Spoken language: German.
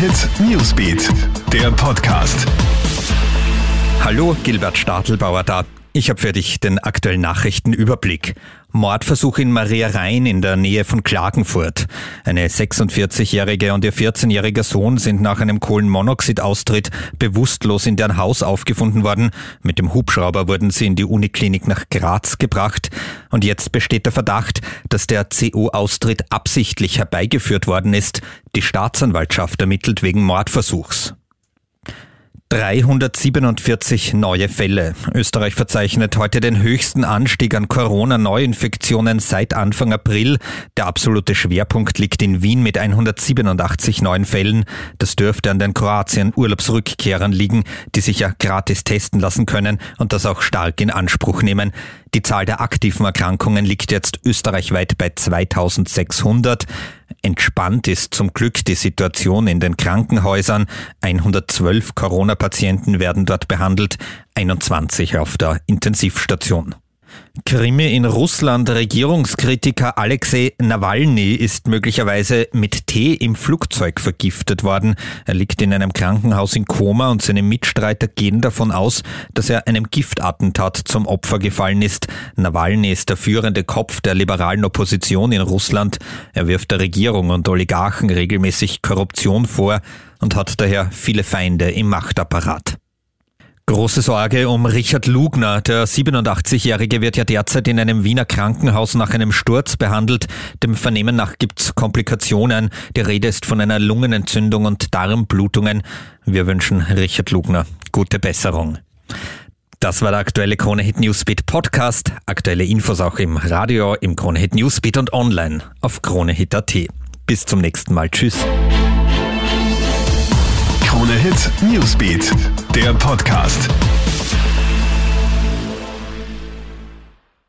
Hit Newsbeat, der Podcast. Hallo, Gilbert Stadelbauer da. Ich habe für dich den aktuellen Nachrichtenüberblick. Mordversuch in Maria Rhein in der Nähe von Klagenfurt. Eine 46-jährige und ihr 14-jähriger Sohn sind nach einem Kohlenmonoxidaustritt bewusstlos in deren Haus aufgefunden worden. Mit dem Hubschrauber wurden sie in die Uniklinik nach Graz gebracht. Und jetzt besteht der Verdacht, dass der CO-Austritt absichtlich herbeigeführt worden ist. Die Staatsanwaltschaft ermittelt wegen Mordversuchs. 347 neue Fälle. Österreich verzeichnet heute den höchsten Anstieg an Corona-Neuinfektionen seit Anfang April. Der absolute Schwerpunkt liegt in Wien mit 187 neuen Fällen. Das dürfte an den Kroatien-Urlaubsrückkehrern liegen, die sich ja gratis testen lassen können und das auch stark in Anspruch nehmen. Die Zahl der aktiven Erkrankungen liegt jetzt österreichweit bei 2600. Entspannt ist zum Glück die Situation in den Krankenhäusern. 112 Corona-Patienten werden dort behandelt, 21 auf der Intensivstation. Krimi in Russland. Regierungskritiker Alexei Nawalny ist möglicherweise mit Tee im Flugzeug vergiftet worden. Er liegt in einem Krankenhaus in Koma und seine Mitstreiter gehen davon aus, dass er einem Giftattentat zum Opfer gefallen ist. Nawalny ist der führende Kopf der liberalen Opposition in Russland. Er wirft der Regierung und Oligarchen regelmäßig Korruption vor und hat daher viele Feinde im Machtapparat. Große Sorge um Richard Lugner. Der 87-Jährige wird ja derzeit in einem Wiener Krankenhaus nach einem Sturz behandelt. Dem Vernehmen nach gibt's Komplikationen. Die Rede ist von einer Lungenentzündung und Darmblutungen. Wir wünschen Richard Lugner gute Besserung. Das war der aktuelle Kronehit Newsbeat Podcast. Aktuelle Infos auch im Radio, im Kronehit Newsbeat und online auf kronehit.at. Bis zum nächsten Mal. Tschüss. Krone Hit Newsbeat, der Podcast.